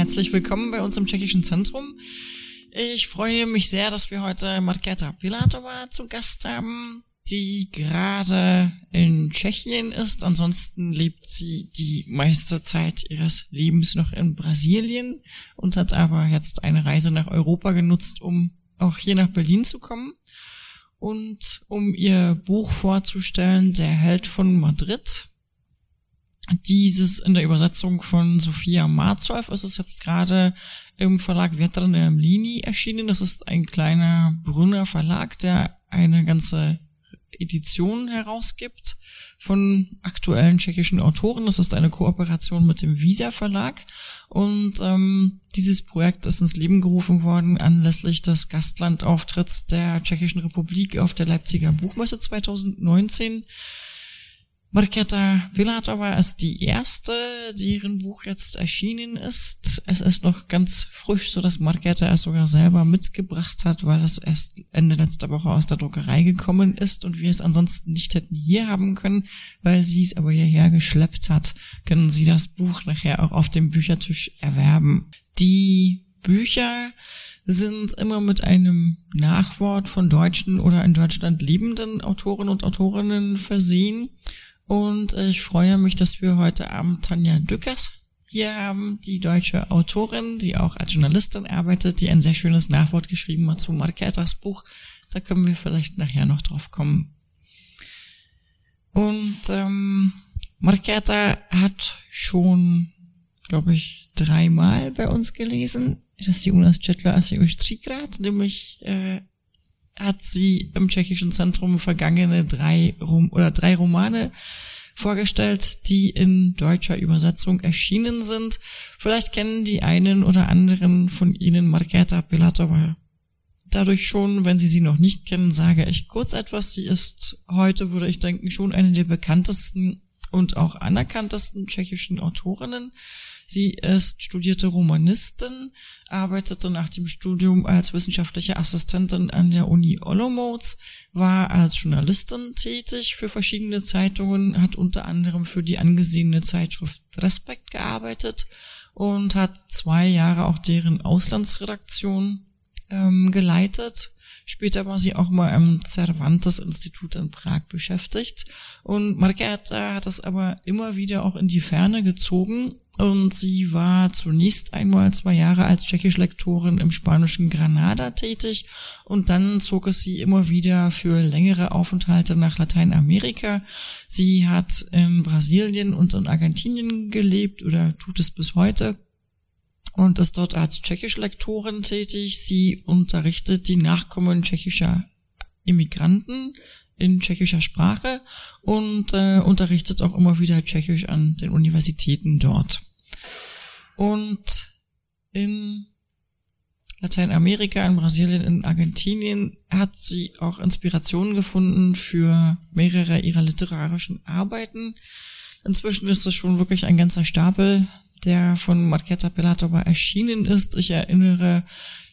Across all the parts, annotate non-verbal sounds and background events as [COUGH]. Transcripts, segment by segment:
herzlich willkommen bei uns im Tschechischen Zentrum. Ich freue mich sehr, dass wir heute Marketa Pilatova zu Gast haben, die gerade in Tschechien ist. Ansonsten lebt sie die meiste Zeit ihres Lebens noch in Brasilien und hat aber jetzt eine Reise nach Europa genutzt, um auch hier nach Berlin zu kommen. Und um ihr Buch vorzustellen, Der Held von Madrid, dieses in der Übersetzung von Sophia Marzow ist es jetzt gerade im Verlag Vetrane Mlini erschienen. Das ist ein kleiner Brünner Verlag, der eine ganze Edition herausgibt von aktuellen tschechischen Autoren. Das ist eine Kooperation mit dem Visa Verlag und ähm, dieses Projekt ist ins Leben gerufen worden anlässlich des Gastlandauftritts der Tschechischen Republik auf der Leipziger Buchmesse 2019. Marketa Pilatova ist die erste, deren Buch jetzt erschienen ist. Es ist noch ganz frisch, so dass Marketa es sogar selber mitgebracht hat, weil es erst Ende letzter Woche aus der Druckerei gekommen ist und wir es ansonsten nicht hätten hier haben können, weil sie es aber hierher geschleppt hat, können Sie das Buch nachher auch auf dem Büchertisch erwerben. Die Bücher sind immer mit einem Nachwort von deutschen oder in Deutschland lebenden Autoren und Autorinnen versehen. Und ich freue mich, dass wir heute Abend Tanja Dückers hier haben, die deutsche Autorin, die auch als Journalistin arbeitet, die ein sehr schönes Nachwort geschrieben hat zu Marquetas Buch. Da können wir vielleicht nachher noch drauf kommen. Und ähm, Marqueta hat schon, glaube ich, dreimal bei uns gelesen. Das Jonas asi už třikrát, nämlich äh, hat sie im tschechischen Zentrum vergangene drei Rom oder drei Romane vorgestellt, die in deutscher Übersetzung erschienen sind. Vielleicht kennen die einen oder anderen von Ihnen Marketa Pilatova dadurch schon, wenn Sie sie noch nicht kennen, sage ich kurz etwas. Sie ist heute, würde ich denken, schon eine der bekanntesten und auch anerkanntesten tschechischen Autorinnen. Sie ist studierte Romanistin, arbeitete nach dem Studium als wissenschaftliche Assistentin an der Uni Olomouc, war als Journalistin tätig für verschiedene Zeitungen, hat unter anderem für die angesehene Zeitschrift Respekt gearbeitet und hat zwei Jahre auch deren Auslandsredaktion ähm, geleitet Später war sie auch mal im Cervantes-Institut in Prag beschäftigt. Und Margareta hat das aber immer wieder auch in die Ferne gezogen. Und sie war zunächst einmal zwei Jahre als Tschechisch-Lektorin im spanischen Granada tätig. Und dann zog es sie immer wieder für längere Aufenthalte nach Lateinamerika. Sie hat in Brasilien und in Argentinien gelebt oder tut es bis heute und ist dort als Tschechisch-Lektorin tätig. Sie unterrichtet die Nachkommen tschechischer Immigranten in tschechischer Sprache und äh, unterrichtet auch immer wieder Tschechisch an den Universitäten dort. Und in Lateinamerika, in Brasilien, in Argentinien hat sie auch Inspirationen gefunden für mehrere ihrer literarischen Arbeiten. Inzwischen ist es schon wirklich ein ganzer Stapel der von Marketa Pelatova erschienen ist. Ich erinnere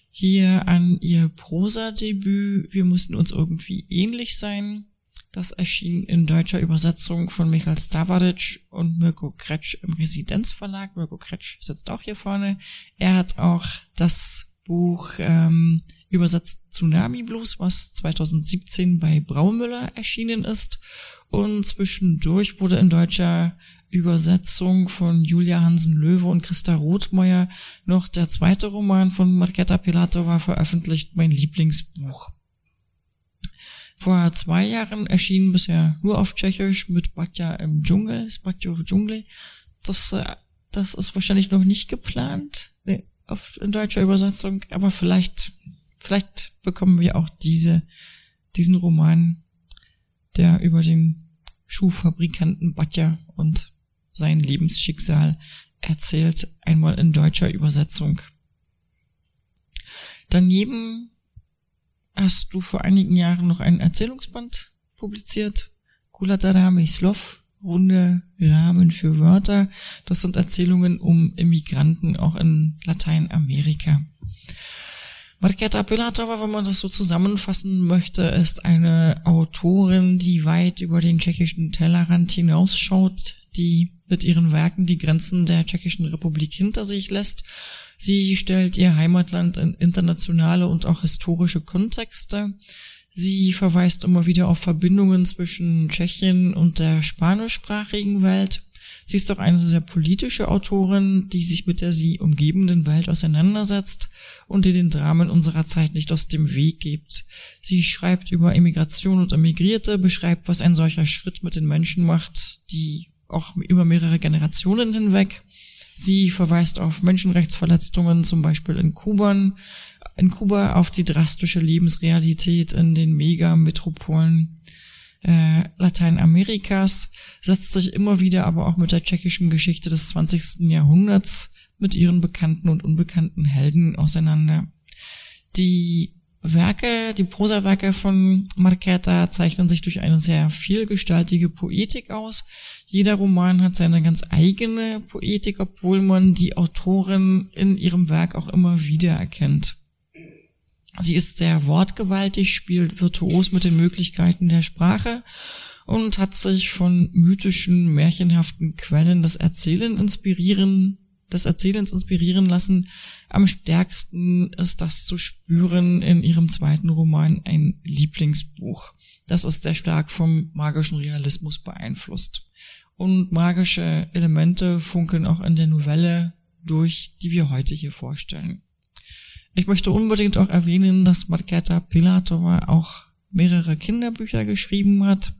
hier an ihr Prosa-Debüt. Wir mussten uns irgendwie ähnlich sein. Das erschien in deutscher Übersetzung von Michael Stavaric und Mirko Kretsch im Residenzverlag. Mirko Kretsch sitzt auch hier vorne. Er hat auch das Buch ähm, übersetzt Tsunami Blues, was 2017 bei Braumüller erschienen ist. Und zwischendurch wurde in deutscher Übersetzung von Julia Hansen-Löwe und Christa Rothmeier noch der zweite Roman von Marketa Pilatova veröffentlicht, mein Lieblingsbuch. Vor zwei Jahren erschien bisher nur auf Tschechisch mit Batja im Dschungel, Batja в Dschungel. Das, äh, das ist wahrscheinlich noch nicht geplant auf, in deutscher Übersetzung, aber vielleicht, vielleicht bekommen wir auch diese, diesen Roman, der über den Schuhfabrikanten Batja und sein Lebensschicksal erzählt, einmal in deutscher Übersetzung. Daneben hast du vor einigen Jahren noch einen Erzählungsband publiziert, Kulatara Slov, runde Rahmen für Wörter. Das sind Erzählungen um Immigranten auch in Lateinamerika. Marketa Pilatova, wenn man das so zusammenfassen möchte, ist eine Autorin, die weit über den tschechischen Tellerrand hinausschaut, die mit ihren Werken die Grenzen der Tschechischen Republik hinter sich lässt. Sie stellt ihr Heimatland in internationale und auch historische Kontexte. Sie verweist immer wieder auf Verbindungen zwischen Tschechien und der spanischsprachigen Welt. Sie ist auch eine sehr politische Autorin, die sich mit der sie umgebenden Welt auseinandersetzt und die den Dramen unserer Zeit nicht aus dem Weg gibt. Sie schreibt über Immigration und Emigrierte, beschreibt, was ein solcher Schritt mit den Menschen macht, die auch über mehrere Generationen hinweg. Sie verweist auf Menschenrechtsverletzungen, zum Beispiel in Kuba, in Kuba auf die drastische Lebensrealität in den Megametropolen äh, Lateinamerikas, setzt sich immer wieder aber auch mit der tschechischen Geschichte des 20. Jahrhunderts mit ihren bekannten und unbekannten Helden auseinander. Die Werke, die Prosawerke von Marqueta zeichnen sich durch eine sehr vielgestaltige Poetik aus. Jeder Roman hat seine ganz eigene Poetik, obwohl man die Autorin in ihrem Werk auch immer wieder erkennt. Sie ist sehr wortgewaltig, spielt virtuos mit den Möglichkeiten der Sprache und hat sich von mythischen, märchenhaften Quellen des Erzählen inspirieren, des Erzählens inspirieren lassen. Am stärksten ist das zu spüren in ihrem zweiten Roman, ein Lieblingsbuch. Das ist sehr stark vom magischen Realismus beeinflusst. Und magische Elemente funkeln auch in der Novelle durch, die wir heute hier vorstellen. Ich möchte unbedingt auch erwähnen, dass Marketa Pilatova auch mehrere Kinderbücher geschrieben hat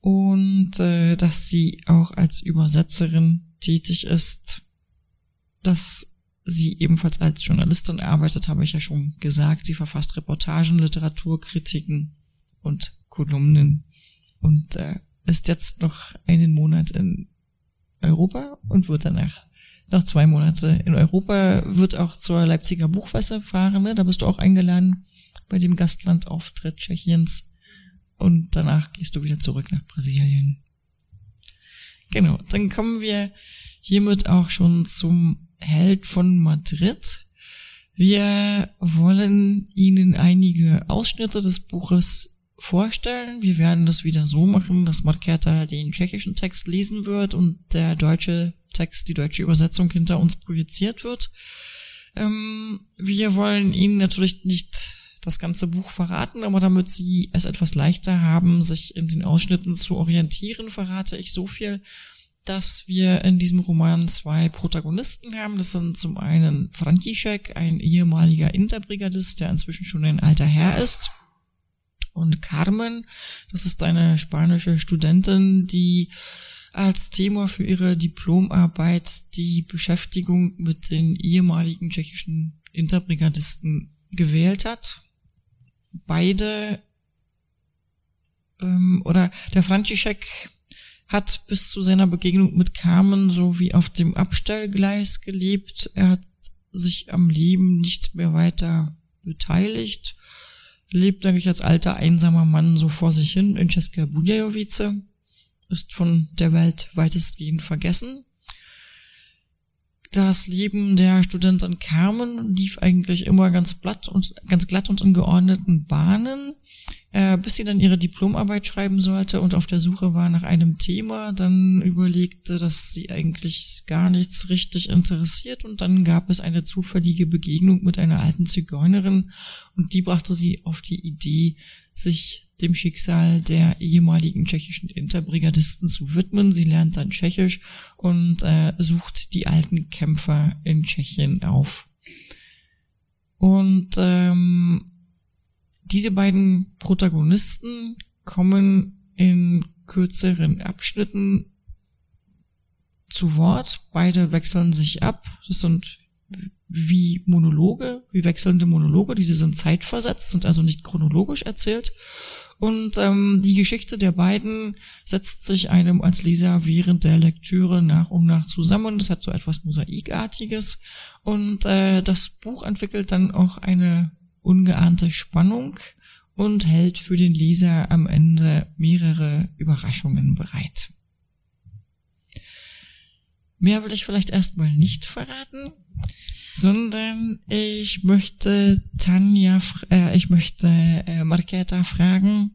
und äh, dass sie auch als Übersetzerin tätig ist. Dass sie ebenfalls als Journalistin arbeitet, habe ich ja schon gesagt. Sie verfasst Reportagen, Literaturkritiken und Kolumnen und äh, ist jetzt noch einen Monat in Europa und wird danach noch zwei Monate in Europa, wird auch zur Leipziger Buchmesse fahren, ne? da bist du auch eingeladen bei dem Gastlandauftritt Tschechiens und danach gehst du wieder zurück nach Brasilien. Genau, dann kommen wir hiermit auch schon zum Held von Madrid. Wir wollen Ihnen einige Ausschnitte des Buches vorstellen. Wir werden das wieder so machen, dass Marketa den tschechischen Text lesen wird und der deutsche Text, die deutsche Übersetzung hinter uns projiziert wird. Ähm, wir wollen Ihnen natürlich nicht das ganze Buch verraten, aber damit Sie es etwas leichter haben, sich in den Ausschnitten zu orientieren, verrate ich so viel, dass wir in diesem Roman zwei Protagonisten haben. Das sind zum einen František, ein ehemaliger Interbrigadist, der inzwischen schon ein alter Herr ist und Carmen. Das ist eine spanische Studentin, die als Thema für ihre Diplomarbeit die Beschäftigung mit den ehemaligen tschechischen Interbrigadisten gewählt hat. Beide ähm, oder der František hat bis zu seiner Begegnung mit Carmen so wie auf dem Abstellgleis gelebt. Er hat sich am Leben nicht mehr weiter beteiligt lebt eigentlich als alter, einsamer Mann so vor sich hin in České Budějovice, ist von der Welt weitestgehend vergessen. Das Leben der Studentin Carmen lief eigentlich immer ganz und, ganz glatt und in geordneten Bahnen äh, bis sie dann ihre Diplomarbeit schreiben sollte und auf der Suche war nach einem Thema, dann überlegte, dass sie eigentlich gar nichts richtig interessiert und dann gab es eine zufällige Begegnung mit einer alten Zigeunerin und die brachte sie auf die Idee, sich dem Schicksal der ehemaligen tschechischen Interbrigadisten zu widmen. Sie lernt dann Tschechisch und äh, sucht die alten Kämpfer in Tschechien auf. Und ähm, diese beiden Protagonisten kommen in kürzeren Abschnitten zu Wort. Beide wechseln sich ab. Das sind wie Monologe, wie wechselnde Monologe. Diese sind zeitversetzt, sind also nicht chronologisch erzählt. Und ähm, die Geschichte der beiden setzt sich einem als Leser während der Lektüre nach und nach zusammen. Das hat so etwas Mosaikartiges. Und äh, das Buch entwickelt dann auch eine ungeahnte Spannung und hält für den Leser am Ende mehrere Überraschungen bereit. Mehr will ich vielleicht erstmal nicht verraten, sondern ich möchte Tanja, äh, ich möchte äh, Marketa fragen,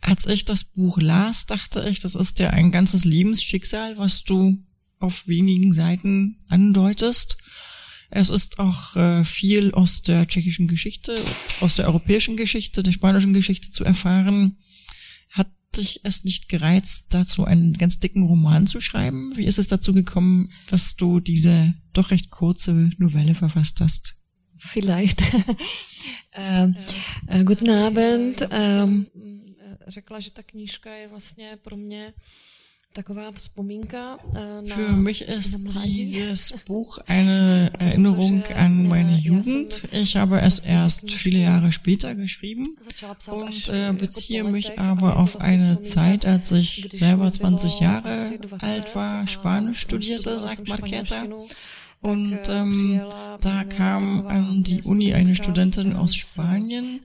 als ich das Buch las, dachte ich, das ist ja ein ganzes Lebensschicksal, was du auf wenigen Seiten andeutest. Es ist auch äh, viel aus der tschechischen Geschichte, aus der europäischen Geschichte, der spanischen Geschichte zu erfahren. Hat dich es nicht gereizt, dazu einen ganz dicken Roman zu schreiben? Wie ist es dazu gekommen, dass du diese doch recht kurze Novelle verfasst hast? Vielleicht. [LAUGHS] äh, äh, guten Abend. Ähm, řekla, že ta knížka je vlastně pro mě taková vzpomínka äh, Für mich ist dieses Buch eine Erinnerung an meine Jugend. Ich habe es erst viele Jahre später geschrieben und äh, beziehe mich aber auf eine Zeit, als ich selber 20 Jahre alt war, Spanisch studierte, sagt Marqueta. Und ähm, da kam an die Uni eine Studentin aus Spanien,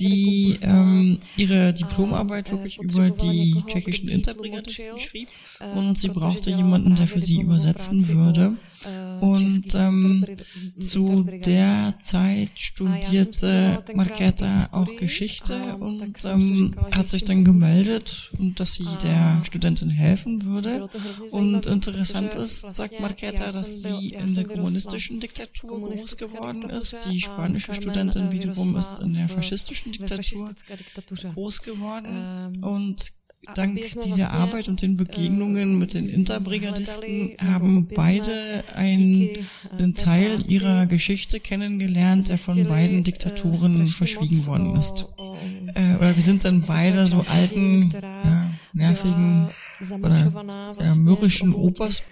die ähm, ihre Diplomarbeit wirklich über die tschechischen Interbrigadisten schrieb. Und sie brauchte jemanden, der für sie übersetzen würde. Und ähm, zu der Zeit studierte Marketa auch Geschichte und ähm, hat sich dann gemeldet, dass sie der Studentin helfen würde. Und interessant ist, sagt Marketa, dass sie in der kommunistischen Diktatur groß geworden ist. Die spanische Studentin wiederum ist in der faschistischen Diktatur groß geworden und Dank dieser Arbeit und den Begegnungen mit den Interbrigadisten haben beide einen, einen Teil ihrer Geschichte kennengelernt, der von beiden Diktaturen verschwiegen worden ist. Äh, oder wir sind dann beide so alten, ja, nervigen oder ja, mürrischen Opas.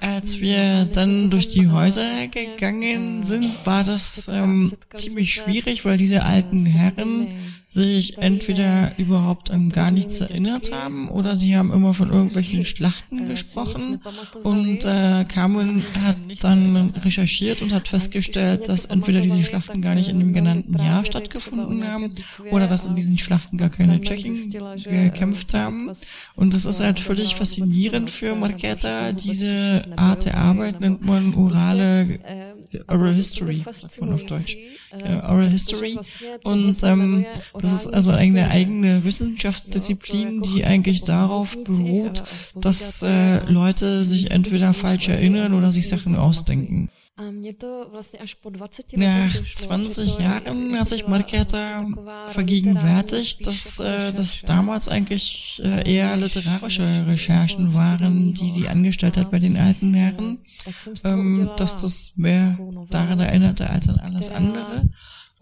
Als wir dann durch die Häuser gegangen sind, war das ähm, ziemlich schwierig, weil diese alten Herren sich entweder überhaupt an gar nichts erinnert haben oder sie haben immer von irgendwelchen Schlachten gesprochen. und äh, Carmen hat dann recherchiert und hat festgestellt, dass entweder diese Schlachten gar nicht in dem genannten Jahr stattgefunden haben oder dass in diesen Schlachten gar keine Tschechen gekämpft haben. und das ist halt völlig faszinierend für Marqueta. Diese Art der Arbeit nennt man orale Oral History, sagt man auf Deutsch. Oral History und ähm, das ist also eine eigene Wissenschaftsdisziplin, die eigentlich darauf beruht, dass äh, Leute sich entweder falsch erinnern oder sich Sachen ausdenken. Nach 20 Jahren hat sich Marketa vergegenwärtigt, dass äh, das damals eigentlich äh, eher literarische Recherchen waren, die sie angestellt hat bei den alten Herren, ähm, dass das mehr daran erinnerte als an alles andere.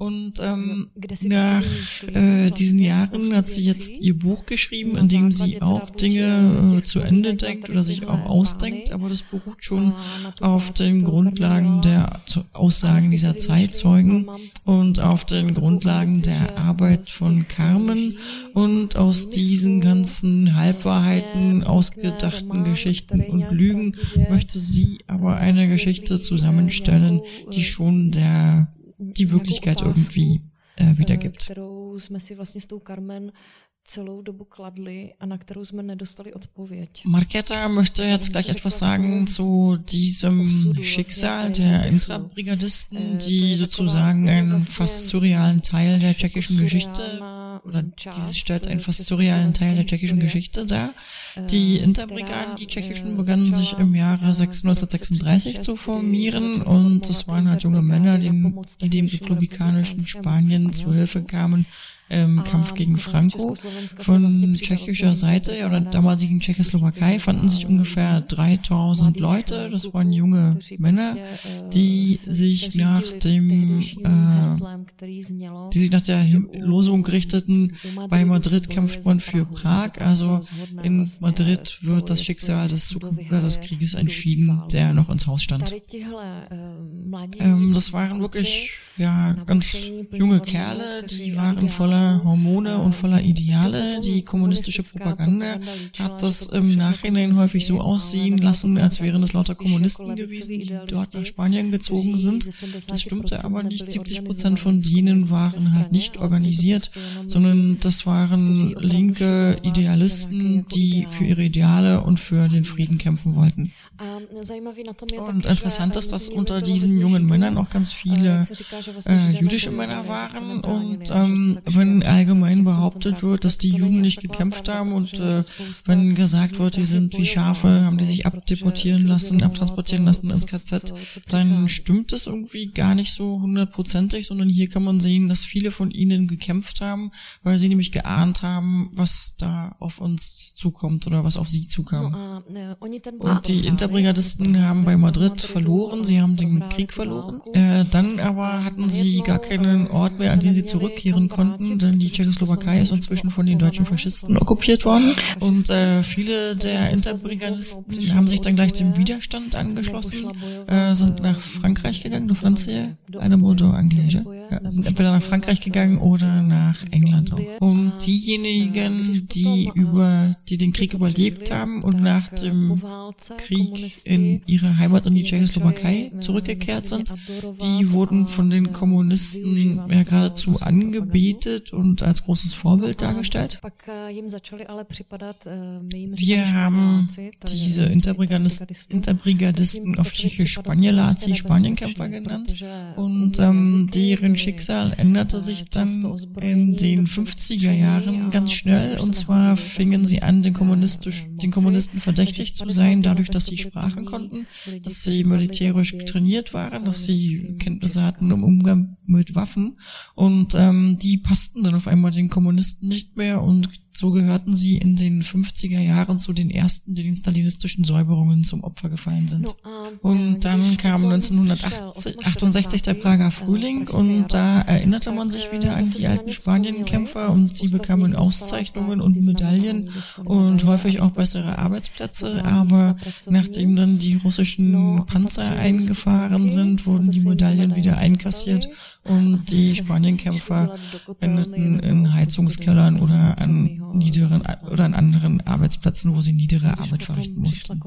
Und ähm, nach äh, diesen Jahren hat sie jetzt ihr Buch geschrieben, in dem sie auch Dinge äh, zu Ende denkt oder sich auch ausdenkt, aber das beruht schon auf den Grundlagen der Aussagen dieser Zeitzeugen und auf den Grundlagen der Arbeit von Carmen und aus diesen ganzen Halbwahrheiten, ausgedachten Geschichten und Lügen möchte sie aber eine Geschichte zusammenstellen, die schon der die Wirklichkeit irgendwie äh, wiedergibt. Marketa möchte jetzt gleich etwas sagen zu diesem Schicksal der Intrabrigadisten, die sozusagen einen fast surrealen Teil der tschechischen Geschichte oder dieses stellt einen fast surrealen Teil der tschechischen Geschichte dar. Die Interbrigaden, die tschechischen, begannen sich im Jahre 1936 zu formieren und es waren halt junge Männer, die, die dem republikanischen Spanien zu Hilfe kamen im Kampf gegen Franco. Von tschechischer Seite ja, oder damaligen Tschechoslowakei fanden sich ungefähr 3000 Leute. Das waren junge Männer, die sich nach dem, äh, die sich nach der Losung richteten. Bei Madrid kämpft man für Prag. Also in Madrid wird das Schicksal des, des Krieges entschieden, der noch ins Haus stand. Ähm, das waren wirklich ja ganz junge Kerle, die waren voller Hormone und voller Ideale. Die kommunistische Propaganda hat das im Nachhinein häufig so aussehen lassen, als wären es lauter Kommunisten gewesen, die dort nach Spanien gezogen sind. Das stimmte aber nicht. 70 Prozent von denen waren halt nicht organisiert, sondern das waren linke Idealisten, die für ihre Ideale und für den Frieden kämpfen wollten. Und interessant ist, dass unter diesen jungen Männern auch ganz viele äh, jüdische Männer waren. Und ähm, wenn allgemein behauptet wird, dass die Juden nicht gekämpft haben und äh, wenn gesagt wird, die sind wie Schafe, haben die sich abdeportieren lassen, abtransportieren lassen ins KZ, dann stimmt es irgendwie gar nicht so hundertprozentig, sondern hier kann man sehen, dass viele von ihnen gekämpft haben, weil sie nämlich geahnt haben, was da auf uns zukommt oder was auf sie zukam. Und die Interbrigadisten haben bei Madrid verloren, sie haben den Krieg verloren. Äh, dann aber hatten sie gar keinen Ort mehr, an den sie zurückkehren konnten, denn die Tschechoslowakei ist inzwischen von den deutschen Faschisten okkupiert worden. Und äh, viele der Interbrigadisten haben sich dann gleich dem Widerstand angeschlossen, äh, sind nach Frankreich gegangen, du Francie, eine Bordeaux Anglaise, ja, sind entweder nach Frankreich gegangen oder nach England auch. Und diejenigen, die über, die den Krieg überlebt haben und nach dem Krieg in ihre Heimat in die Tschechoslowakei zurückgekehrt sind, die wurden von den Kommunisten ja geradezu angebetet und als großes Vorbild dargestellt. Wir haben diese Interbrigadisten, Interbrigadisten auf Tschechisch Spanielazi, Spanienkämpfer genannt. und ähm, deren Schicksal änderte sich dann in den 50er Jahren ganz schnell. und zwar fingen sie an, den, Kommunistisch, den Kommunisten verdächtig zu sein, dadurch, dass sie sprachen konnten, dass sie militärisch trainiert waren, dass sie Kenntnisse hatten im Umgang mit Waffen. Und ähm, die passten dann auf einmal den Kommunisten nicht mehr und so gehörten sie in den 50er Jahren zu den ersten, die den stalinistischen Säuberungen zum Opfer gefallen sind. Und dann kam 1968 der Prager Frühling und da erinnerte man sich wieder an die alten Spanienkämpfer und sie bekamen Auszeichnungen und Medaillen und häufig auch bessere Arbeitsplätze. Aber nachdem dann die russischen Panzer eingefahren sind, wurden die Medaillen wieder einkassiert und die Spanienkämpfer endeten in Heizungskellern oder an niederen oder an anderen Arbeitsplätzen, wo sie niedere Arbeit verrichten mussten.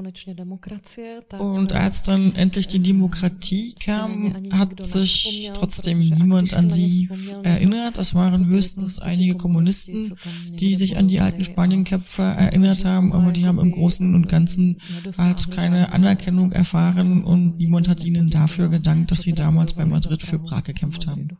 Und als dann endlich die Demokratie kam, hat sich trotzdem niemand an sie erinnert. Es waren höchstens einige Kommunisten, die sich an die alten Spanienkämpfer erinnert haben, aber die haben im Großen und Ganzen halt keine Anerkennung erfahren und niemand hat ihnen dafür gedankt, dass sie damals bei Madrid für Prag gekämpft haben.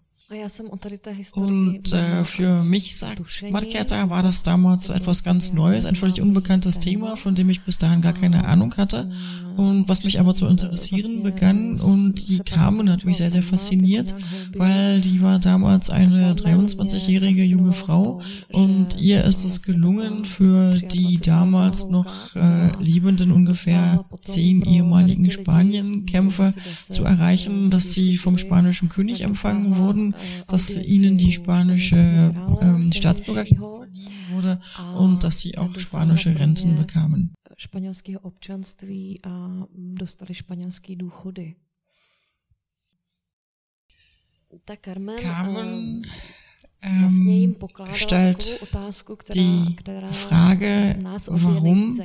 Und äh, für mich, sagt Marketa, war das damals etwas ganz Neues, ein völlig unbekanntes Thema, von dem ich bis dahin gar keine Ahnung hatte. und was mich aber zu interessieren begann und die Carmen hat mich sehr, sehr fasziniert, weil die war damals eine 23-jährige junge Frau und ihr ist es gelungen, für die damals noch äh, lebenden ungefähr zehn ehemaligen Spanienkämpfer zu erreichen, dass sie vom spanischen König empfangen wurden dass ihnen die spanische ähm, Staatsbürgerschaft wurde und dass sie auch spanische Renten bekamen. španělského občanství a dostali španělský důchody. Ta Carmen, Carmen ähm, stellt die Frage, warum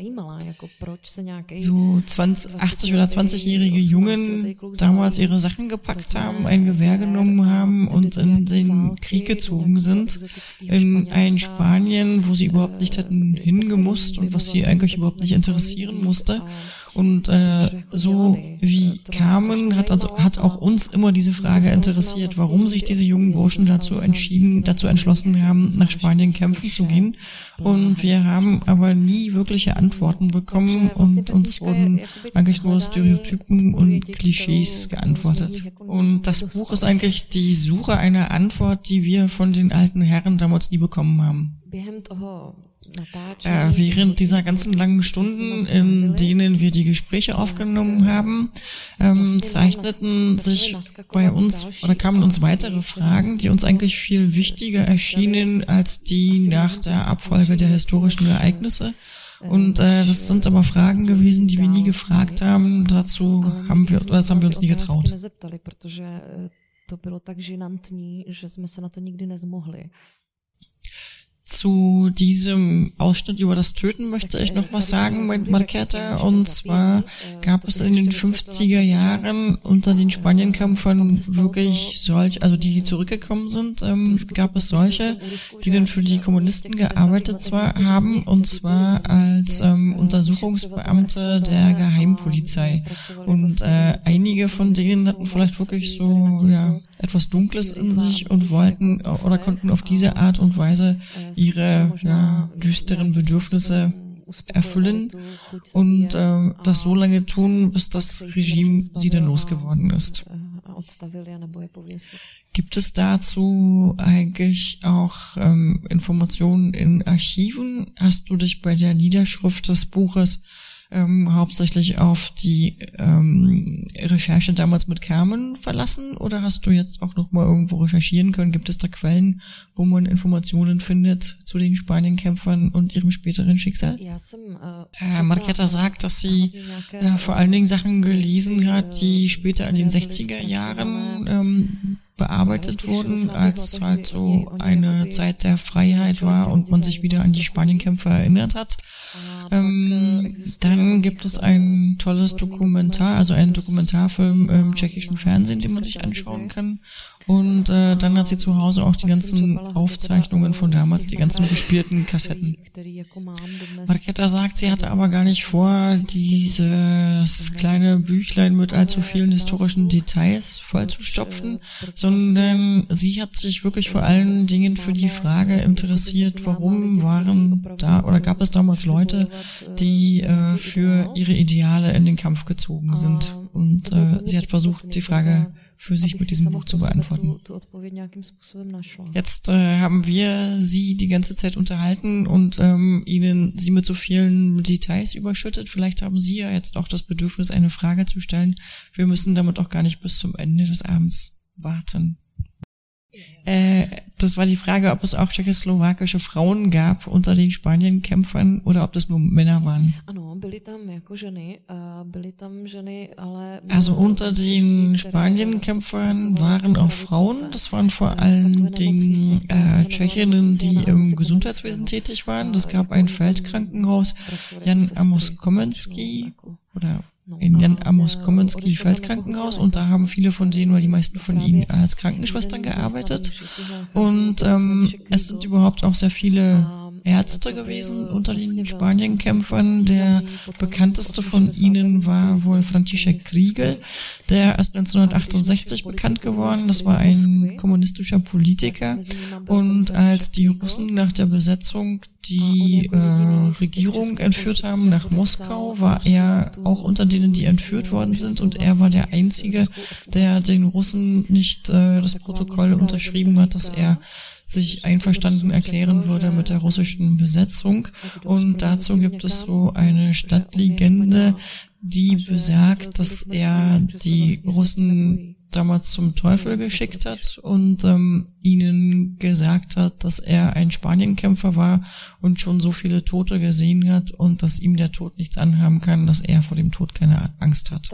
so 20, 80 oder 20-jährige Jungen damals ihre Sachen gepackt haben, ein Gewehr genommen haben und in den Krieg gezogen sind, in ein Spanien, wo sie überhaupt nicht hätten hingemusst und was sie eigentlich überhaupt nicht interessieren musste. Und äh, so wie Carmen hat also hat auch uns immer diese Frage interessiert, warum sich diese jungen Burschen dazu entschieden, dazu entschlossen haben, nach Spanien kämpfen zu gehen. Und wir haben aber nie wirkliche Antworten bekommen und uns wurden eigentlich nur Stereotypen und Klischees geantwortet. Und das Buch ist eigentlich die Suche einer Antwort, die wir von den alten Herren damals nie bekommen haben. Äh, während dieser ganzen langen Stunden, in denen wir die Gespräche aufgenommen haben, ähm, zeichneten sich bei uns oder kamen uns weitere Fragen, die uns eigentlich viel wichtiger erschienen als die nach der Abfolge der historischen Ereignisse. Und äh, das sind aber Fragen gewesen, die wir nie gefragt haben. Dazu haben wir, das haben wir uns nie getraut. To bylo tak žinantní, že jsme se na to nikdy nezmohli. Zu diesem Ausschnitt über das Töten möchte ich noch was sagen mit Marqueta. Und zwar gab es in den 50er Jahren unter den Spanienkämpfern wirklich solch, also die, die zurückgekommen sind, ähm, gab es solche, die dann für die Kommunisten gearbeitet zwar haben, und zwar als ähm, Untersuchungsbeamte der Geheimpolizei. Und äh, einige von denen hatten vielleicht wirklich so, ja, etwas Dunkles in sich und wollten oder konnten auf diese Art und Weise ihre ja, düsteren Bedürfnisse erfüllen und äh, das so lange tun, bis das Regime sie dann losgeworden ist. Gibt es dazu eigentlich auch ähm, Informationen in Archiven? Hast du dich bei der Niederschrift des Buches ähm, hauptsächlich auf die ähm, Recherche damals mit Carmen verlassen oder hast du jetzt auch noch mal irgendwo recherchieren können? Gibt es da Quellen, wo man Informationen findet zu den Spanienkämpfern und ihrem späteren Schicksal? Ja, äh, Marquetta sagt, dass sie äh, vor allen Dingen Sachen gelesen hat, die später in den 60er Jahren ähm, bearbeitet wurden, als halt so eine Zeit der Freiheit war und man sich wieder an die Spanienkämpfer erinnert hat. Ähm, dann gibt es ein tolles Dokumentar, also einen Dokumentarfilm im tschechischen Fernsehen, den man sich anschauen kann. Und äh, dann hat sie zu Hause auch die ganzen Aufzeichnungen von damals, die ganzen gespielten Kassetten. Marketa sagt, sie hatte aber gar nicht vor, dieses kleine Büchlein mit allzu vielen historischen Details vollzustopfen, sondern sie hat sich wirklich vor allen Dingen für die Frage interessiert, warum waren da oder gab es damals Leute, die äh, für ihre Ideale in den Kampf gezogen sind. Und äh, sie hat versucht, die Frage für sich mit diesem Buch zu beantworten. Jetzt äh, haben wir sie die ganze Zeit unterhalten und ähm, ihnen sie mit so vielen Details überschüttet. Vielleicht haben sie ja jetzt auch das Bedürfnis, eine Frage zu stellen. Wir müssen damit auch gar nicht bis zum Ende des Abends warten. Äh, das war die Frage, ob es auch tschechoslowakische Frauen gab unter den Spanienkämpfern oder ob das nur Männer waren. Also unter den Spanienkämpfern waren auch Frauen. Das waren vor allen Dingen äh, Tschechinnen, die im Gesundheitswesen tätig waren. Das gab ein Feldkrankenhaus, Jan Amos Komensky oder in Jan Amos Komenski Feldkrankenhaus und da haben viele von denen oder die meisten von ihnen als Krankenschwestern gearbeitet und ähm, es sind überhaupt auch sehr viele Ärzte gewesen unter den Spanienkämpfern. Der bekannteste von ihnen war wohl František Kriegel, der erst 1968 bekannt geworden. Das war ein kommunistischer Politiker. Und als die Russen nach der Besetzung die äh, Regierung entführt haben nach Moskau, war er auch unter denen, die entführt worden sind. Und er war der Einzige, der den Russen nicht äh, das Protokoll unterschrieben hat, dass er sich einverstanden erklären würde mit der russischen Besetzung. Und dazu gibt es so eine Stadtlegende, die besagt, dass er die Russen damals zum Teufel geschickt hat und ähm, ihnen gesagt hat, dass er ein Spanienkämpfer war und schon so viele Tote gesehen hat und dass ihm der Tod nichts anhaben kann, dass er vor dem Tod keine Angst hat.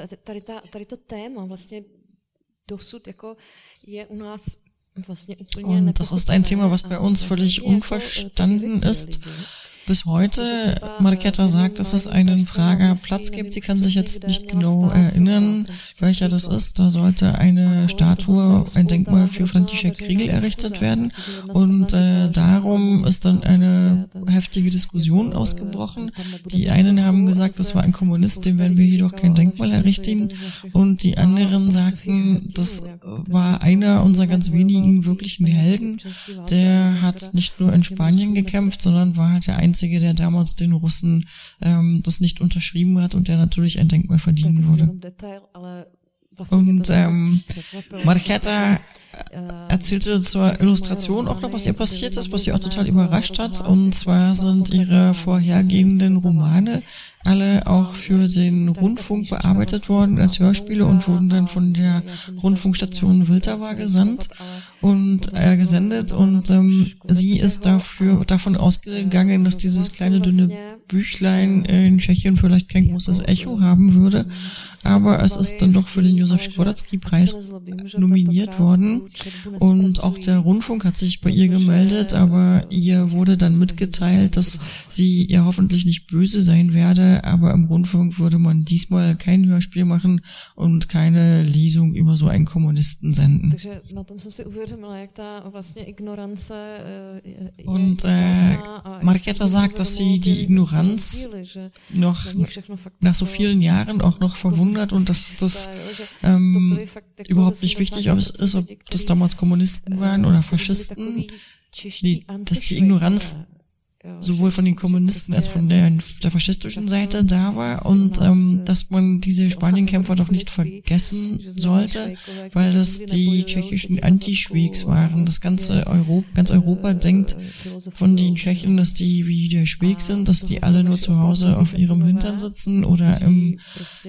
Und das ist ein Thema, was bei uns völlig unverstanden ist bis heute. Marketa sagt, dass es einen Prager Platz gibt. Sie kann sich jetzt nicht genau erinnern, welcher das ist. Da sollte eine Statue, ein Denkmal für František Kriegel errichtet werden. Und äh, darum ist dann eine heftige Diskussion ausgebrochen. Die einen haben gesagt, das war ein Kommunist, dem werden wir jedoch kein Denkmal errichten. Und die anderen sagten, das war einer unserer ganz wenigen wirklichen Helden. Der hat nicht nur in Spanien gekämpft, sondern war halt der einzige Einzige, der damals den Russen ähm, das nicht unterschrieben hat und der natürlich ein Denkmal verdienen würde. Und ähm, Marchetta erzählte zur Illustration auch noch, was ihr passiert ist, was sie auch total überrascht hat. Und zwar sind ihre vorhergehenden Romane alle auch für den Rundfunk bearbeitet worden als Hörspiele und wurden dann von der Rundfunkstation Wilterwa gesandt und äh, gesendet. Und ähm, sie ist dafür davon ausgegangen, dass dieses kleine dünne Büchlein in Tschechien vielleicht kein großes Echo haben würde. Aber es ist dann doch für den Josef Skworecki-Preis nominiert worden und auch der Rundfunk hat sich bei ihr gemeldet, aber ihr wurde dann mitgeteilt, dass sie ihr hoffentlich nicht böse sein werde, aber im Rundfunk würde man diesmal kein Hörspiel machen und keine Lesung über so einen Kommunisten senden. Und äh, Marketa sagt, dass sie die Ignoranz noch nach so vielen Jahren auch noch verwundert und dass das ähm, überhaupt nicht wichtig ist, ob das damals Kommunisten waren oder Faschisten. Die, dass die Ignoranz sowohl von den Kommunisten als von der, der faschistischen Seite da war und ähm, dass man diese Spanienkämpfer doch nicht vergessen sollte, weil das die tschechischen Antischwegs waren. Das ganze Europa, ganz Europa denkt von den Tschechen, dass die wie der Schweg sind, dass die alle nur zu Hause auf ihrem Hintern sitzen oder im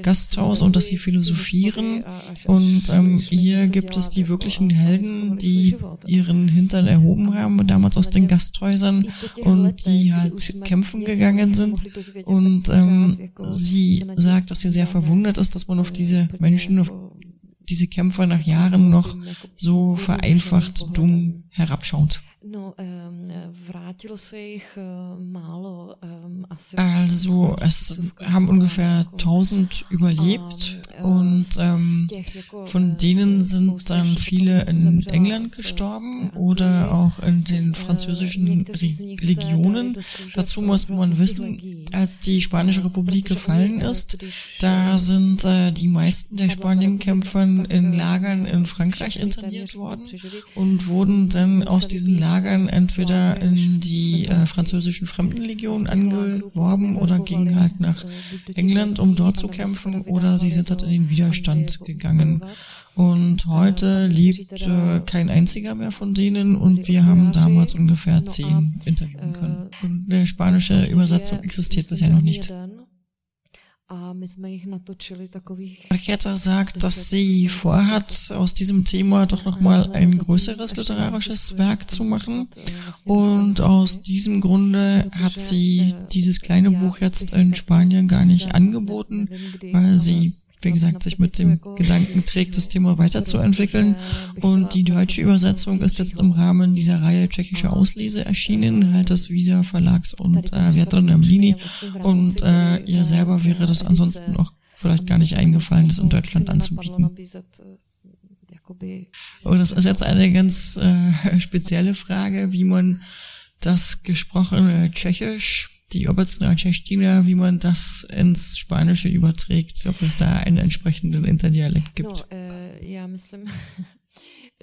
Gasthaus und dass sie philosophieren. Und ähm, hier gibt es die wirklichen Helden, die ihren Hintern erhoben haben, damals aus den Gasthäusern und die halt kämpfen gegangen sind. Und ähm, sie sagt, dass sie sehr verwundert ist, dass man auf diese Menschen, auf diese Kämpfer nach Jahren noch so vereinfacht dumm herabschaut. No, ähm, ähm, asi also es haben ungefähr 1000 überlebt und ähm, von denen sind dann viele in England gestorben oder auch in den französischen Legionen. Dazu muss man wissen, als die Spanische Republik gefallen ist, da sind äh, die meisten der Spanienkämpfer in Lagern in Frankreich interniert worden und wurden dann aus diesen Lagern Lagern entweder in die äh, französischen Fremdenlegionen angeworben oder gingen halt nach England, um dort zu kämpfen, oder sie sind halt in den Widerstand gegangen. Und heute lebt äh, kein einziger mehr von denen und wir haben damals ungefähr zehn interviewen können. Und eine spanische Übersetzung existiert bisher noch nicht. Marketa sagt, dass sie vorhat, aus diesem Thema doch nochmal ein größeres literarisches Werk zu machen. Und aus diesem Grunde hat sie dieses kleine Buch jetzt in Spanien gar nicht angeboten, weil sie wie gesagt, sich mit dem Gedanken trägt, das Thema weiterzuentwickeln. Und die deutsche Übersetzung ist jetzt im Rahmen dieser Reihe tschechische Auslese erschienen, halt des Visa Verlags und äh, Vietran Amlini. Und äh, ihr selber wäre das ansonsten auch vielleicht gar nicht eingefallen, das in Deutschland anzubieten. Oh, das ist jetzt eine ganz äh, [LAUGHS] spezielle Frage, wie man das gesprochene Tschechisch die čeština, wie man das ins Spanische überträgt, ob es da einen entsprechenden Interdialekt gibt. No, äh, ja, myslím, [LAUGHS]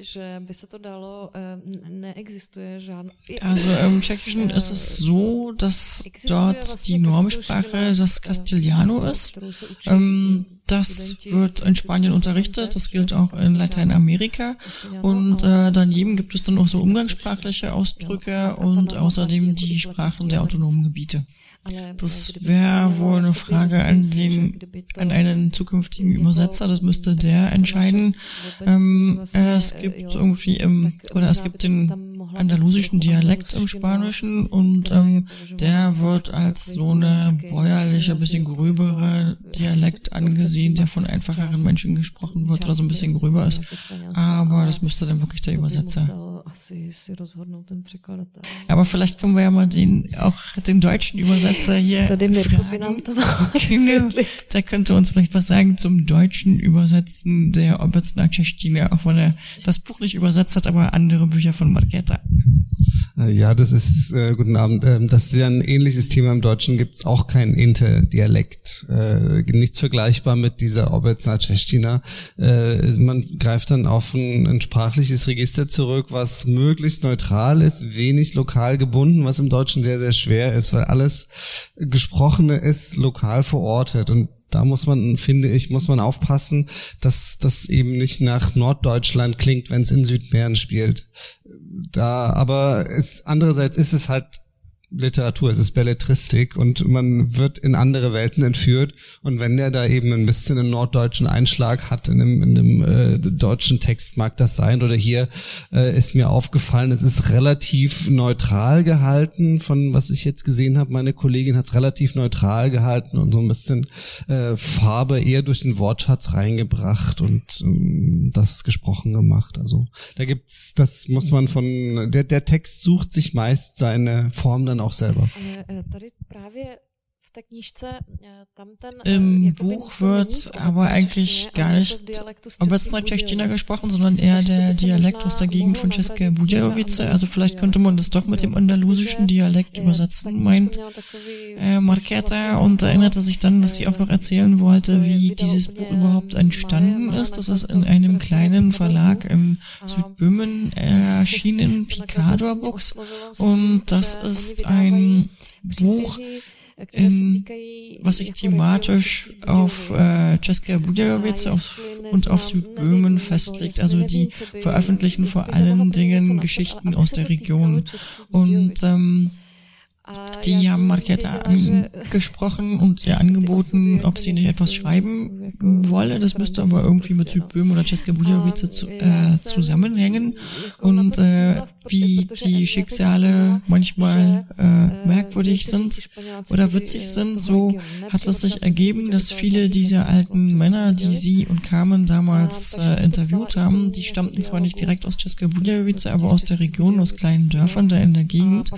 že by se to dalo, äh, neexistuje žádný... Also im Tschechischen ist es so, dass dort die Normsprache das Castiliano ist. Ähm, das wird in Spanien unterrichtet, das gilt auch in Lateinamerika. Und äh, daneben gibt es dann auch so umgangssprachliche Ausdrücke und außerdem die Sprachen der autonomen Gebiete. Das wäre wohl eine Frage an den, an einen zukünftigen Übersetzer. Das müsste der entscheiden. Ähm, es gibt irgendwie im, oder es gibt den andalusischen Dialekt im Spanischen und ähm, der wird als so eine bäuerliche, bisschen gröbere Dialekt angesehen, der von einfacheren Menschen gesprochen wird oder so ein bisschen gröber ist. Aber das müsste dann wirklich der Übersetzer. Aber vielleicht können wir ja mal den, auch den deutschen Übersetzer hier fragen. Genau. [LAUGHS] Der könnte uns vielleicht was sagen zum deutschen Übersetzen der Obecna Tschechtina, auch wenn er das Buch nicht übersetzt hat, aber andere Bücher von Margetta. Äh, ja, das ist, äh, guten Abend, äh, das ist ja ein ähnliches Thema. Im Deutschen gibt es auch keinen Interdialekt. Äh, nichts vergleichbar mit dieser Obecna Tschechtina. Äh, man greift dann auf ein, ein sprachliches Register zurück, was möglichst neutral ist, wenig lokal gebunden, was im Deutschen sehr, sehr schwer ist, weil alles Gesprochene ist lokal verortet und da muss man, finde ich, muss man aufpassen, dass das eben nicht nach Norddeutschland klingt, wenn es in Südmähren spielt. Da, aber es, andererseits ist es halt Literatur, es ist Belletristik und man wird in andere Welten entführt. Und wenn der da eben ein bisschen einen norddeutschen Einschlag hat in dem, in dem äh, deutschen Text, mag das sein. Oder hier äh, ist mir aufgefallen, es ist relativ neutral gehalten, von was ich jetzt gesehen habe. Meine Kollegin hat es relativ neutral gehalten und so ein bisschen äh, Farbe eher durch den Wortschatz reingebracht und ähm, das gesprochen gemacht. Also da gibt's, das muss man von der, der Text sucht sich meist seine Form dann auch selber. Tady právě té knížce tam ten... Im Buch wird aber eigentlich gar nicht obecna Tschechtina gesprochen, sondern eher der Dialekt aus der Gegend von České Budějovice. Also vielleicht könnte man das doch mit dem andalusischen Dialekt übersetzen, meint äh, Marqueta und erinnerte sich dann, dass sie auch noch erzählen wollte, wie dieses Buch überhaupt entstanden ist. Das ist in einem kleinen Verlag im Südböhmen erschienen, Picador Books. Und das ist ein Buch, in, was sich thematisch auf äh, České Budějovice und auf Südböhmen festlegt. Also die veröffentlichen vor allen Dingen Geschichten aus der Region. Und ähm, die haben Marketa angesprochen und ihr [LAUGHS] angeboten, ob sie nicht etwas schreiben wolle. Das müsste aber irgendwie mit Südböhmen oder České Budějovice zu, äh, zusammenhängen. Und äh, wie die Schicksale manchmal äh, merkwürdig sind oder witzig sind, so hat es sich ergeben, dass viele dieser alten Männer, die sie und Carmen damals äh, interviewt haben, die stammten zwar nicht direkt aus České Budějovice, aber aus der Region, aus kleinen Dörfern da in der Gegend.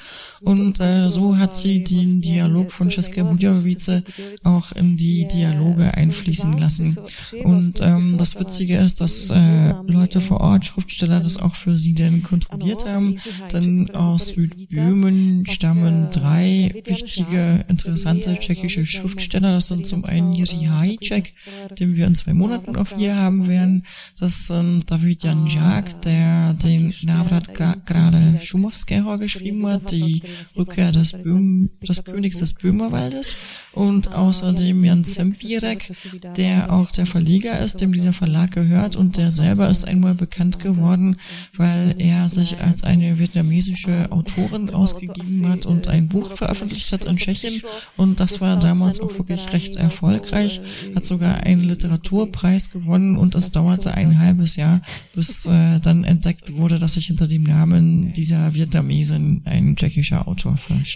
Und äh, so hat sie den Dialog von České Budějovice auch in die Dialoge einfließen lassen. Und ähm, das Witzige ist, dass äh, Leute vor Ort, Schriftsteller, das auch für sie denn kontrolliert haben. Denn aus Südböhmen stammen drei wichtige, interessante tschechische Schriftsteller. Das sind zum einen Jiří Hajček, den wir in zwei Monaten auf hier haben werden. Das sind David Jan Žák, der den Navrat gerade Schumowského geschrieben hat, die Rückkehr des, Böhm, des Königs des Böhmerwaldes und außerdem Jan Zempirek, der auch der Verleger ist, dem dieser Verlag gehört und der selber ist einmal bekannt geworden, weil er sich als eine vietnamesische Autorin ausgegeben hat und ein Buch veröffentlicht hat in Tschechien. und das war damals auch wirklich recht erfolgreich, hat sogar einen Literaturpreis gewonnen und es dauerte ein halbes Jahr, bis [LAUGHS] äh, dann entdeckt wurde, dass sich hinter dem Namen dieser Vietnamesin ein tschechischer Autor versteckt.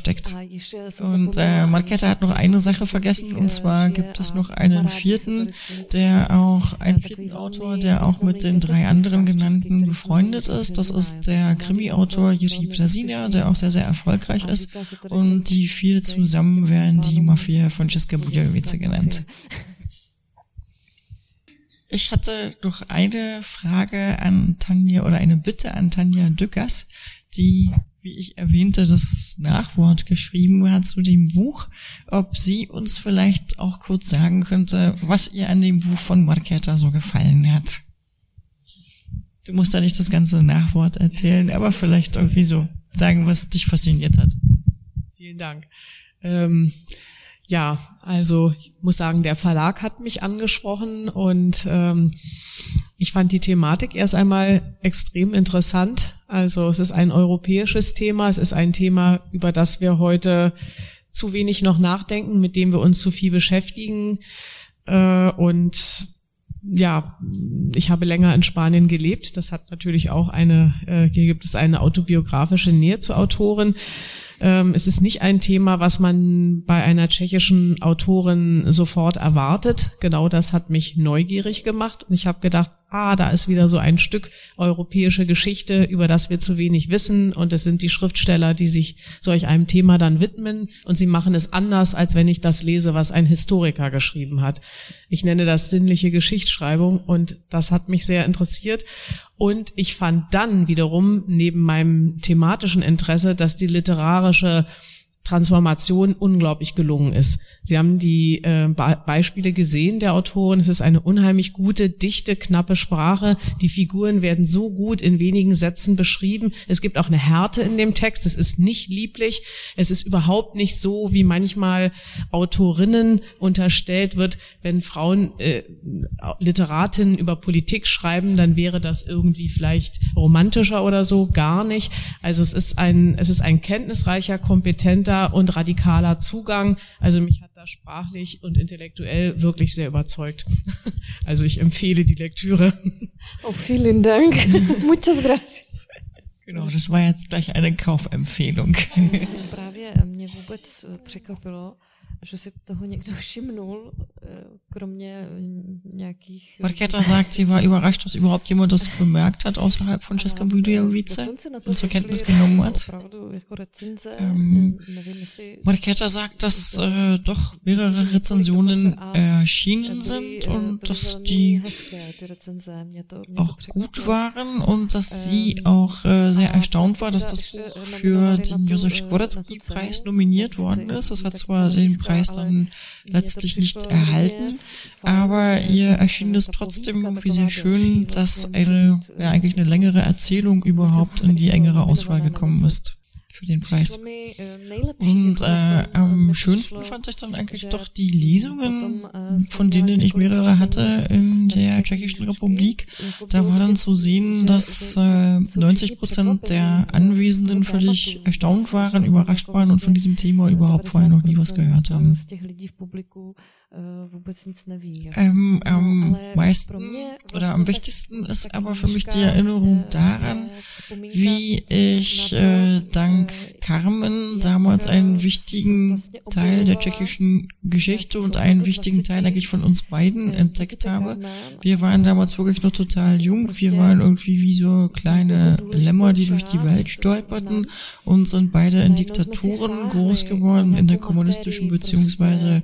Und äh, Marketa hat noch eine Sache vergessen, und zwar gibt es noch einen vierten, der auch, einen vierten Autor, der auch mit den drei anderen genannten befreundet ist. Das ist der Krimi-Autor Jiří Brzezina, der auch sehr, sehr erfolgreich ist. Und die vier zusammen werden die Mafia von České Budějovice genannt. [LAUGHS] Ich hatte noch eine Frage an Tanja oder eine Bitte an Tanja Dückers, die wie ich erwähnte, das Nachwort geschrieben hat zu dem Buch, ob sie uns vielleicht auch kurz sagen könnte, was ihr an dem Buch von Marqueta so gefallen hat. Du musst da nicht das ganze Nachwort erzählen, aber vielleicht irgendwie so sagen, was dich fasziniert hat. Vielen Dank. Ähm, ja, also ich muss sagen, der Verlag hat mich angesprochen und ähm, ich fand die Thematik erst einmal extrem interessant. Also es ist ein europäisches Thema, es ist ein Thema, über das wir heute zu wenig noch nachdenken, mit dem wir uns zu viel beschäftigen. Äh, und ja, ich habe länger in Spanien gelebt. Das hat natürlich auch eine, äh, hier gibt es eine autobiografische Nähe zur Autorin. Ähm, es ist nicht ein Thema, was man bei einer tschechischen Autorin sofort erwartet. Genau das hat mich neugierig gemacht. Und ich habe gedacht, ah, da ist wieder so ein Stück europäische Geschichte, über das wir zu wenig wissen. Und es sind die Schriftsteller, die sich solch einem Thema dann widmen. Und sie machen es anders, als wenn ich das lese, was ein Historiker geschrieben hat. Ich nenne das sinnliche Geschichtsschreibung. Und das hat mich sehr interessiert. Und ich fand dann wiederum neben meinem thematischen Interesse, dass die literarische Transformation unglaublich gelungen ist. Sie haben die äh, Beispiele gesehen der Autoren. Es ist eine unheimlich gute, dichte, knappe Sprache. Die Figuren werden so gut in wenigen Sätzen beschrieben. Es gibt auch eine Härte in dem Text. Es ist nicht lieblich. Es ist überhaupt nicht so, wie manchmal Autorinnen unterstellt wird, wenn Frauen äh, Literatinnen über Politik schreiben, dann wäre das irgendwie vielleicht romantischer oder so. Gar nicht. Also es ist ein, es ist ein kenntnisreicher, kompetenter und radikaler Zugang. Also mich hat das sprachlich und intellektuell wirklich sehr überzeugt. [LAUGHS] Also ich empfehle die Lektüre. [LAUGHS] Oh, vielen Dank. [LAUGHS] Muchas gracias. Genau, das war jetzt gleich eine Kaufempfehlung. Právě mě vůbec překvapilo, kromě nějakých... Marketa sagt, sie war überrascht, dass überhaupt jemand das bemerkt hat außerhalb von Česka Budějovice und zur Kenntnis genommen hat. Ähm, Marketa sagt, dass äh, doch mehrere Rezensionen erschienen sind und dass die auch gut waren und dass sie auch äh, sehr erstaunt war, dass das Buch für den Josef Skworecki-Preis nominiert worden ist. Es hat zwar den Preis dann letztlich nicht erhalten, aber ihr erschien es trotzdem irgendwie sehr schön, dass eine, ja, eigentlich eine längere Erzählung überhaupt in die engere Auswahl gekommen ist für den Preis. Und äh, am schönsten fand ich dann eigentlich doch die Lesungen, von denen ich mehrere hatte in der Tschechischen Republik. Da war dann zu sehen, dass äh, 90 Prozent der Anwesenden völlig erstaunt waren, überrascht waren und von diesem Thema überhaupt vorher noch nie was gehört haben. Ähm, am meisten oder am wichtigsten ist aber für mich die Erinnerung daran, wie ich äh, dank Carmen damals einen wichtigen Teil der tschechischen Geschichte und einen wichtigen Teil eigentlich von uns beiden entdeckt habe. Wir waren damals wirklich noch total jung. Wir waren irgendwie wie so kleine Lämmer, die durch die Welt stolperten und sind beide in Diktaturen groß geworden, in der kommunistischen beziehungsweise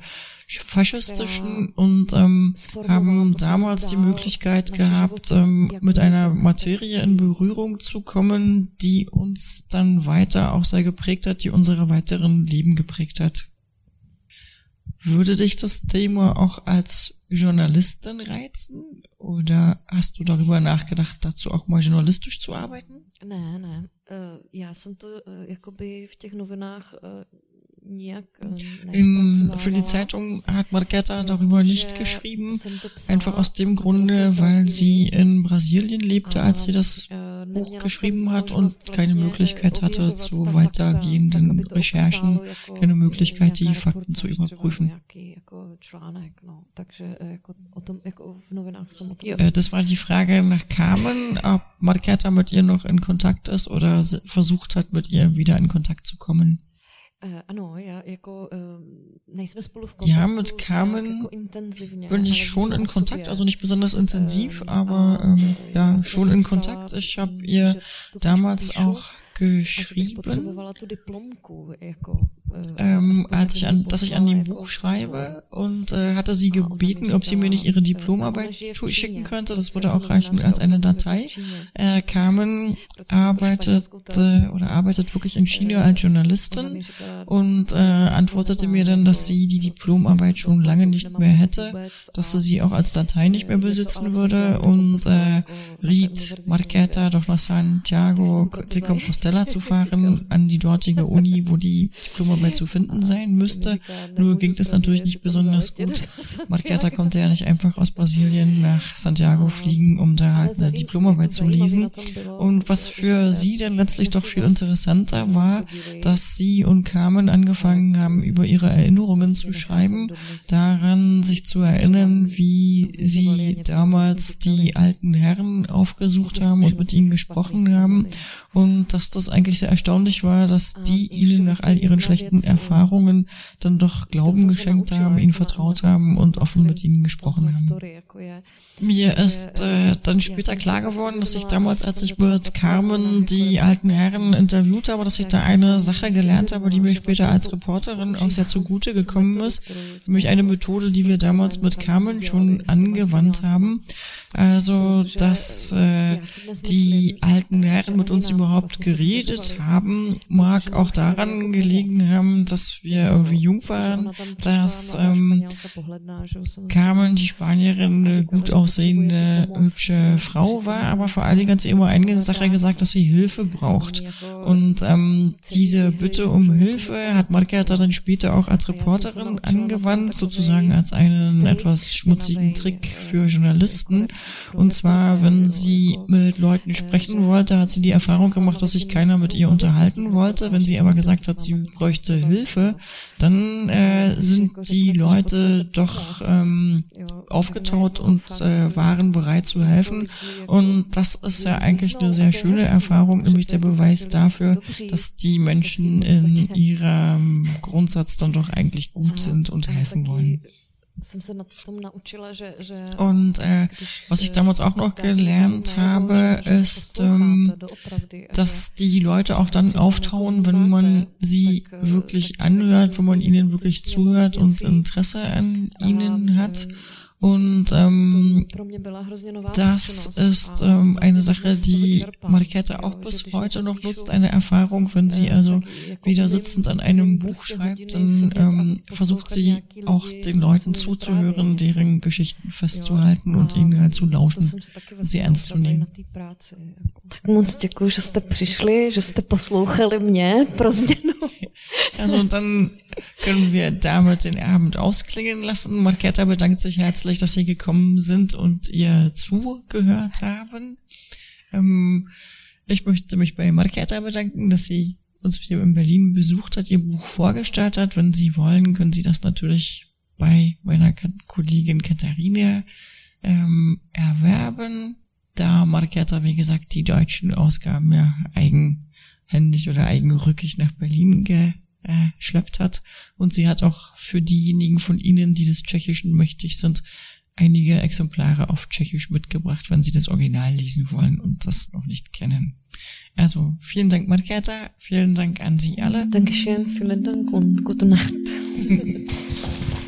faschistischen und ähm, haben damals die Möglichkeit gehabt, ähm, mit einer Materie in Berührung zu kommen, die uns dann weiter auch sehr geprägt hat, die unsere weiteren Leben geprägt hat. Würde dich das Thema auch als Journalistin reizen? Oder hast du darüber nachgedacht, dazu auch mal journalistisch zu arbeiten? Ne, ne. Uh, já jsem to jakoby v těch novinách uh, in, für die Zeitung hat Marqueta darüber nicht geschrieben, einfach aus dem Grunde, weil sie in Brasilien lebte, als sie das Buch geschrieben hat und keine Möglichkeit hatte zu weitergehenden Recherchen, keine Möglichkeit, die Fakten zu überprüfen. Das war die Frage nach Carmen, ob Marqueta mit ihr noch in Kontakt ist oder versucht hat, mit ihr wieder in Kontakt zu kommen. Ano, já jako nejsme spolu v Ja, mit Carmen bin ich schon in Kontakt, also nicht besonders intensiv, aber ähm, ja, schon in Kontakt. Ich habe ihr damals auch geschrieben, ähm, als ich an, dass ich an dem Buch schreibe und äh, hatte sie gebeten, ob sie mir nicht ihre Diplomarbeit schicken könnte. Das würde auch reichen als eine Datei. Äh, Carmen arbeitet äh, oder arbeitet wirklich in China als Journalistin und äh, antwortete mir dann, dass sie die Diplomarbeit schon lange nicht mehr hätte, dass sie sie auch als Datei nicht mehr besitzen würde und äh, riet Marqueta doch nach Santiago de Compostela zu fahren, an die dortige Uni, wo die Diplomarbeit zu finden sein müsste. Nur ging das natürlich nicht besonders gut. Marqueta konnte ja nicht einfach aus Brasilien nach Santiago fliegen, um da halt eine Diplomarbeit zu lesen. Und was für sie dann letztlich doch viel interessanter war, dass sie und Carmen angefangen haben, über ihre Erinnerungen zu schreiben, daran sich zu erinnern, wie sie damals die alten Herren aufgesucht haben und mit ihnen gesprochen haben und dass das eigentlich sehr erstaunlich war, dass die ihnen nach all ihren schlechten Erfahrungen dann doch Glauben geschenkt haben, ihnen vertraut haben und offen mit ihnen gesprochen haben. Mir ist äh, dann später klar geworden, dass ich damals, als ich mit Carmen die alten Herren interviewt habe, dass ich da eine Sache gelernt habe, die mir später als Reporterin auch sehr zugute gekommen ist. Nämlich eine Methode, die wir damals mit Carmen schon angewandt haben. Also, dass äh, die alten Herren mit uns überhaupt geredet haben, mag auch daran gelegen haben, dass wir irgendwie jung waren, dass ähm, Carmen, die Spanierin, gut aussehende, hübsche Frau war, aber vor allen Dingen hat sie immer eine Sache gesagt, dass sie Hilfe braucht. Und ähm, diese Bitte um Hilfe hat Margareta dann später auch als Reporterin angewandt, sozusagen als einen etwas schmutzigen Trick für Journalisten. Und zwar, wenn sie mit Leuten sprechen wollte, hat sie die Erfahrung gemacht, dass sich keiner mit ihr unterhalten wollte. Wenn sie aber gesagt hat, sie bräuchte Hilfe, dann äh, sind die Leute doch ähm, aufgetaut und äh, waren bereit zu helfen. Und das ist ja eigentlich eine sehr schöne Erfahrung, nämlich der Beweis dafür, dass die Menschen in ihrem Grundsatz dann doch eigentlich gut sind und helfen wollen. Und äh, was ich damals auch noch gelernt habe, ist, ähm, dass die Leute auch dann auftauen, wenn man sie wirklich anhört, wenn man ihnen wirklich zuhört und Interesse an ihnen hat. Und ähm, das ist ähm, eine Sache, die Marketa auch bis heute noch nutzt, eine Erfahrung, wenn sie also wieder sitzend an einem Buch schreibt, dann ähm, versucht sie auch den Leuten zuzuhören, deren Geschichten festzuhalten und ihnen halt zu lauschen und sie ernst zu nehmen. Tak moc děkuji, že jste přišli, že jste poslouchali mě pro změnu. [LAUGHS] Also und dann können wir damit den Abend ausklingen lassen. Marketa bedankt sich herzlich, dass Sie gekommen sind und ihr zugehört haben. Ähm, ich möchte mich bei Marketa bedanken, dass sie uns hier in Berlin besucht hat, ihr Buch vorgestellt hat. Wenn Sie wollen, können Sie das natürlich bei meiner Kollegin Katharina ähm, erwerben, da Marketa, wie gesagt, die deutschen Ausgaben ja eigenhändig oder eigenrückig nach Berlin ge äh, schleppt hat. Und sie hat auch für diejenigen von Ihnen, die des Tschechischen mächtig sind, einige Exemplare auf Tschechisch mitgebracht, wenn Sie das Original lesen wollen und das noch nicht kennen. Also vielen Dank, Marketa. Vielen Dank an Sie alle. Dankeschön, vielen Dank und gute Nacht. [LAUGHS]